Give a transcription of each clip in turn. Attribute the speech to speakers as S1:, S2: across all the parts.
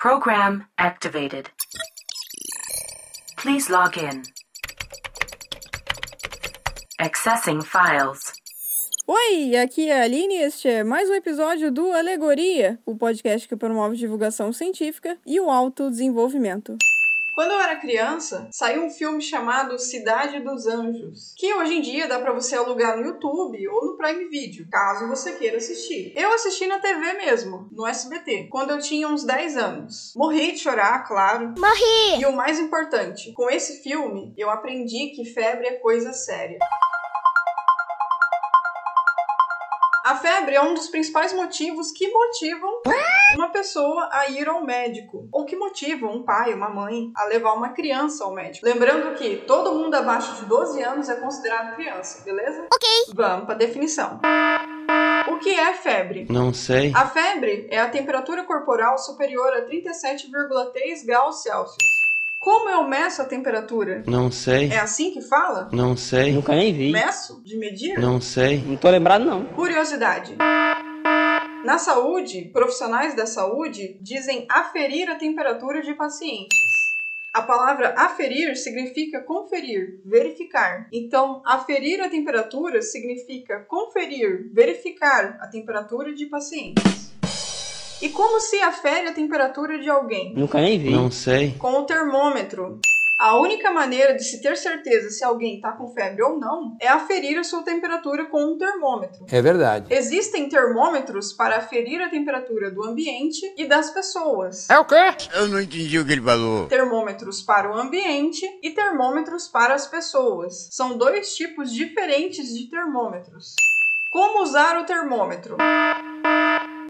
S1: Program activated. Please log in. Accessing files.
S2: Oi, aqui é a Aline e este é mais um episódio do Alegoria, o podcast que promove divulgação científica e o autodesenvolvimento. Quando eu era criança, saiu um filme chamado Cidade dos Anjos, que hoje em dia dá para você alugar no YouTube ou no Prime Video, caso você queira assistir. Eu assisti na TV mesmo, no SBT, quando eu tinha uns 10 anos. Morri de chorar, claro.
S3: Morri!
S2: E o mais importante, com esse filme eu aprendi que febre é coisa séria. A febre é um dos principais motivos que motivam uma pessoa a ir ao médico, ou que motivam um pai, uma mãe a levar uma criança ao médico. Lembrando que todo mundo abaixo de 12 anos é considerado criança, beleza?
S3: Ok.
S2: Vamos para definição. O que é febre?
S4: Não sei.
S2: A febre é a temperatura corporal superior a 37,3 graus Celsius. Como eu meço a temperatura?
S4: Não sei.
S2: É assim que fala?
S4: Não sei.
S5: Nunca nem vi.
S2: Meço? De medir?
S4: Não sei.
S5: Não tô lembrado, não.
S2: Curiosidade. Na saúde, profissionais da saúde dizem aferir a temperatura de pacientes. A palavra aferir significa conferir, verificar. Então, aferir a temperatura significa conferir, verificar a temperatura de pacientes. E como se afere a temperatura de alguém?
S5: Nunca nem vi.
S4: Não sei.
S2: Com o termômetro. A única maneira de se ter certeza se alguém está com febre ou não é aferir a sua temperatura com um termômetro.
S6: É verdade.
S2: Existem termômetros para aferir a temperatura do ambiente e das pessoas.
S6: É o quê?
S7: Eu não entendi o que ele falou.
S2: Termômetros para o ambiente e termômetros para as pessoas. São dois tipos diferentes de termômetros. Como usar o termômetro?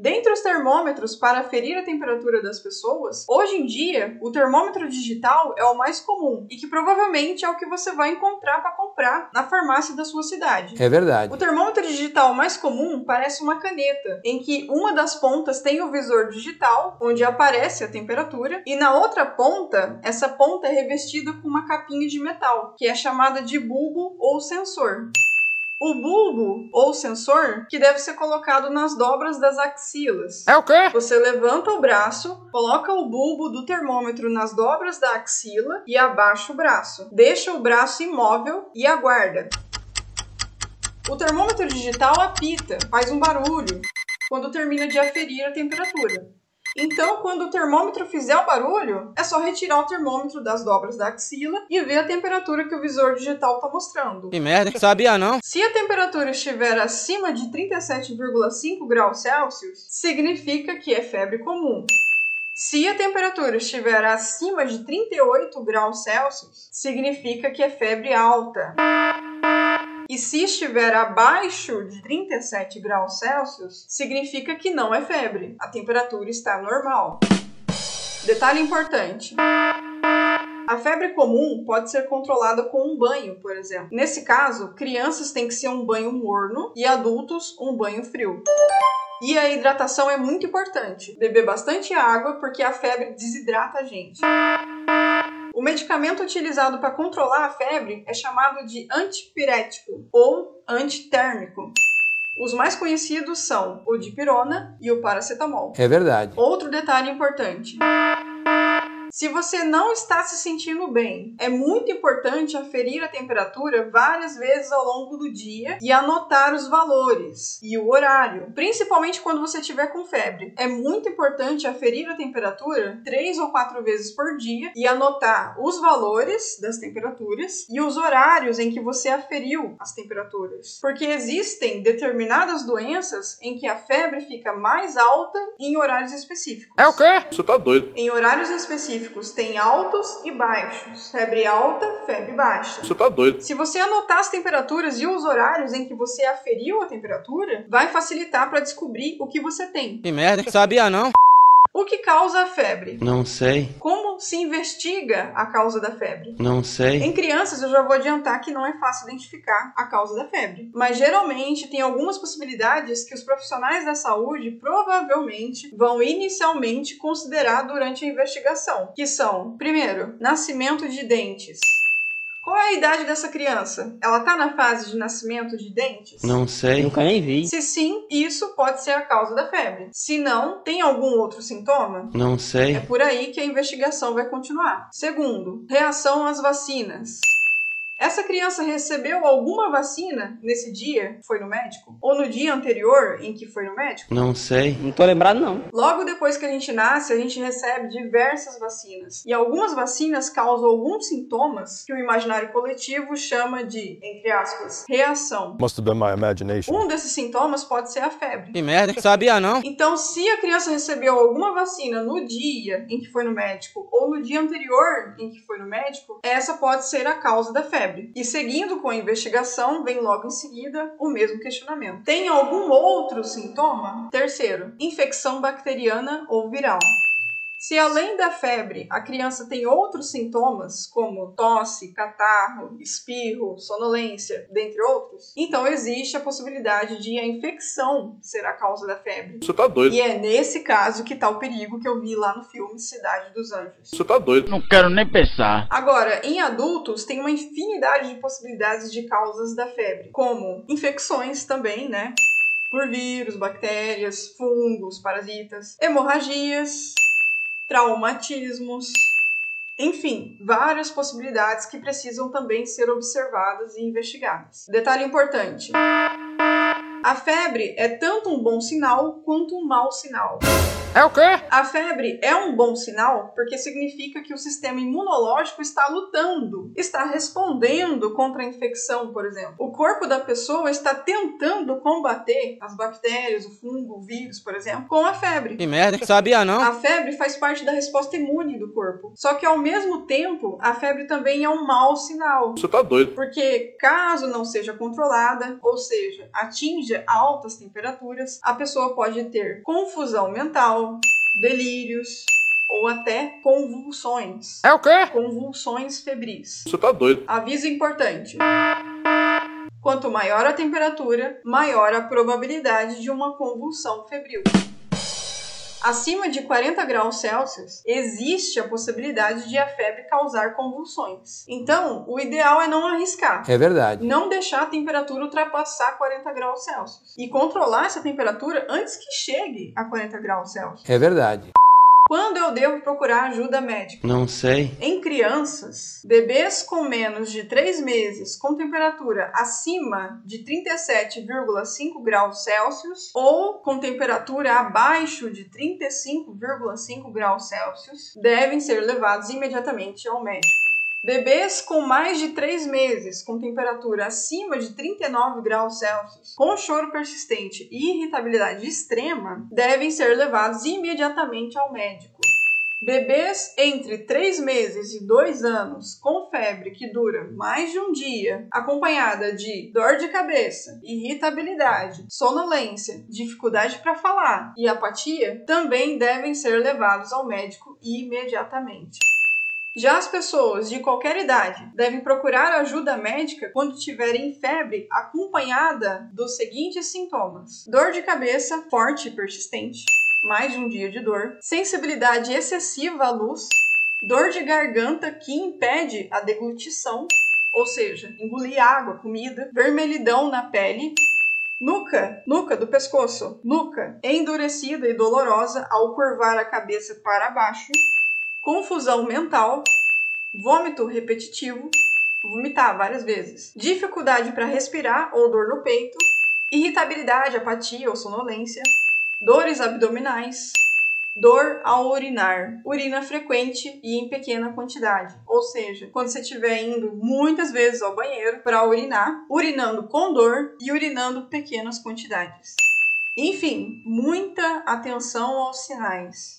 S2: Dentre os termômetros para aferir a temperatura das pessoas, hoje em dia, o termômetro digital é o mais comum e que provavelmente é o que você vai encontrar para comprar na farmácia da sua cidade.
S6: É verdade.
S2: O termômetro digital mais comum parece uma caneta, em que uma das pontas tem o visor digital, onde aparece a temperatura, e na outra ponta, essa ponta é revestida com uma capinha de metal, que é chamada de bulbo ou sensor. O bulbo ou sensor que deve ser colocado nas dobras das axilas.
S6: É o quê?
S2: Você levanta o braço, coloca o bulbo do termômetro nas dobras da axila e abaixa o braço. Deixa o braço imóvel e aguarda. O termômetro digital apita, faz um barulho quando termina de aferir a temperatura. Então, quando o termômetro fizer o barulho, é só retirar o termômetro das dobras da axila e ver a temperatura que o visor digital está mostrando.
S5: Que merda, sabia não.
S2: Se a temperatura estiver acima de 37,5 graus Celsius, significa que é febre comum. Se a temperatura estiver acima de 38 graus Celsius, significa que é febre alta. E se estiver abaixo de 37 graus Celsius, significa que não é febre. A temperatura está normal. Detalhe importante. A febre comum pode ser controlada com um banho, por exemplo. Nesse caso, crianças têm que ser um banho morno e adultos um banho frio. E a hidratação é muito importante. Beber bastante água porque a febre desidrata a gente. O medicamento utilizado para controlar a febre é chamado de antipirético ou antitérmico. Os mais conhecidos são o dipirona e o paracetamol.
S6: É verdade.
S2: Outro detalhe importante. Se você não está se sentindo bem, é muito importante aferir a temperatura várias vezes ao longo do dia e anotar os valores e o horário, principalmente quando você estiver com febre. É muito importante aferir a temperatura três ou quatro vezes por dia e anotar os valores das temperaturas e os horários em que você aferiu as temperaturas, porque existem determinadas doenças em que a febre fica mais alta em horários específicos.
S6: É o quê?
S8: Você tá doido.
S2: Em horários específicos tem altos e baixos. Febre alta, febre baixa.
S8: Você tá doido.
S2: Se você anotar as temperaturas e os horários em que você aferiu a temperatura, vai facilitar para descobrir o que você tem.
S5: Que merda, sabia não.
S2: O que causa a febre?
S4: Não sei.
S2: Como se investiga a causa da febre?
S4: Não sei.
S2: Em crianças, eu já vou adiantar que não é fácil identificar a causa da febre. Mas geralmente tem algumas possibilidades que os profissionais da saúde provavelmente vão inicialmente considerar durante a investigação, que são, primeiro, nascimento de dentes. Qual é a idade dessa criança? Ela tá na fase de nascimento de dentes?
S5: Não sei. Nunca nem vi.
S2: Se sim, isso pode ser a causa da febre. Se não, tem algum outro sintoma?
S5: Não
S2: É
S5: sei.
S2: por aí que a investigação vai continuar. Segundo, reação às vacinas. Essa criança recebeu alguma vacina nesse dia? Foi no médico? Ou no dia anterior em que foi no médico?
S5: Não sei. Não tô lembrado, não.
S2: Logo depois que a gente nasce, a gente recebe diversas vacinas. E algumas vacinas causam alguns sintomas que o imaginário coletivo chama de, entre aspas, reação.
S3: Must have been my imagination.
S2: Um desses sintomas pode ser a febre.
S5: Que merda, hein? Sabia não?
S2: Então, se a criança recebeu alguma vacina no dia em que foi no médico ou no dia anterior em que foi no médico, essa pode ser a causa da febre. E seguindo com a investigação, vem logo em seguida o mesmo questionamento. Tem algum outro sintoma? Terceiro, infecção bacteriana ou viral. Se além da febre a criança tem outros sintomas, como tosse, catarro, espirro, sonolência, dentre outros, então existe a possibilidade de a infecção ser a causa da febre.
S4: Você tá doido.
S2: E é nesse caso que tá o perigo que eu vi lá no filme Cidade dos Anjos.
S4: Você tá doido.
S6: Não quero nem pensar.
S2: Agora, em adultos, tem uma infinidade de possibilidades de causas da febre, como infecções também, né? Por vírus, bactérias, fungos, parasitas, hemorragias, traumatismos. Enfim, várias possibilidades que precisam também ser observadas e investigadas. Detalhe importante: a febre é tanto um bom sinal quanto um mau sinal.
S6: É o quê?
S2: A febre é um bom sinal porque significa que o sistema imunológico está lutando, está respondendo contra a infecção, por exemplo. O corpo da pessoa está tentando combater as bactérias, o fungo, o vírus, por exemplo, com a febre.
S5: Que merda? Sabia não?
S2: A febre faz parte da resposta imune do corpo. Só que ao mesmo tempo, a febre também é um mau sinal.
S4: Você tá doido.
S2: Porque caso não seja controlada, ou seja, atinja altas temperaturas, a pessoa pode ter confusão mental, delírios ou até convulsões.
S6: É o quê?
S2: Convulsões febris.
S4: Você tá doido.
S2: Aviso importante. Quanto maior a temperatura, maior a probabilidade de uma convulsão febril. Acima de 40 graus Celsius, existe a possibilidade de a febre causar convulsões. Então, o ideal é não arriscar.
S8: É verdade.
S2: Não deixar a temperatura ultrapassar 40 graus Celsius. E controlar essa temperatura antes que chegue a 40 graus Celsius.
S8: É verdade.
S2: Quando eu devo procurar ajuda médica?
S5: Não sei.
S2: Em crianças, bebês com menos de 3 meses com temperatura acima de 37,5 graus Celsius ou com temperatura abaixo de 35,5 graus Celsius devem ser levados imediatamente ao médico. Bebês com mais de 3 meses, com temperatura acima de 39 graus Celsius, com choro persistente e irritabilidade extrema, devem ser levados imediatamente ao médico. Bebês entre 3 meses e 2 anos com febre que dura mais de um dia, acompanhada de dor de cabeça, irritabilidade, sonolência, dificuldade para falar e apatia, também devem ser levados ao médico imediatamente. Já as pessoas de qualquer idade devem procurar ajuda médica quando tiverem febre acompanhada dos seguintes sintomas: dor de cabeça forte e persistente, mais de um dia de dor, sensibilidade excessiva à luz, dor de garganta que impede a deglutição, ou seja, engolir água, comida, vermelhidão na pele, Nuca, nuca do pescoço, nuca endurecida e dolorosa ao curvar a cabeça para baixo, confusão mental, vômito repetitivo, vomitar várias vezes, dificuldade para respirar ou dor no peito, irritabilidade, apatia ou sonolência, dores abdominais, dor ao urinar, urina frequente e em pequena quantidade. Ou seja, quando você estiver indo muitas vezes ao banheiro para urinar, urinando com dor e urinando pequenas quantidades. Enfim, muita atenção aos sinais.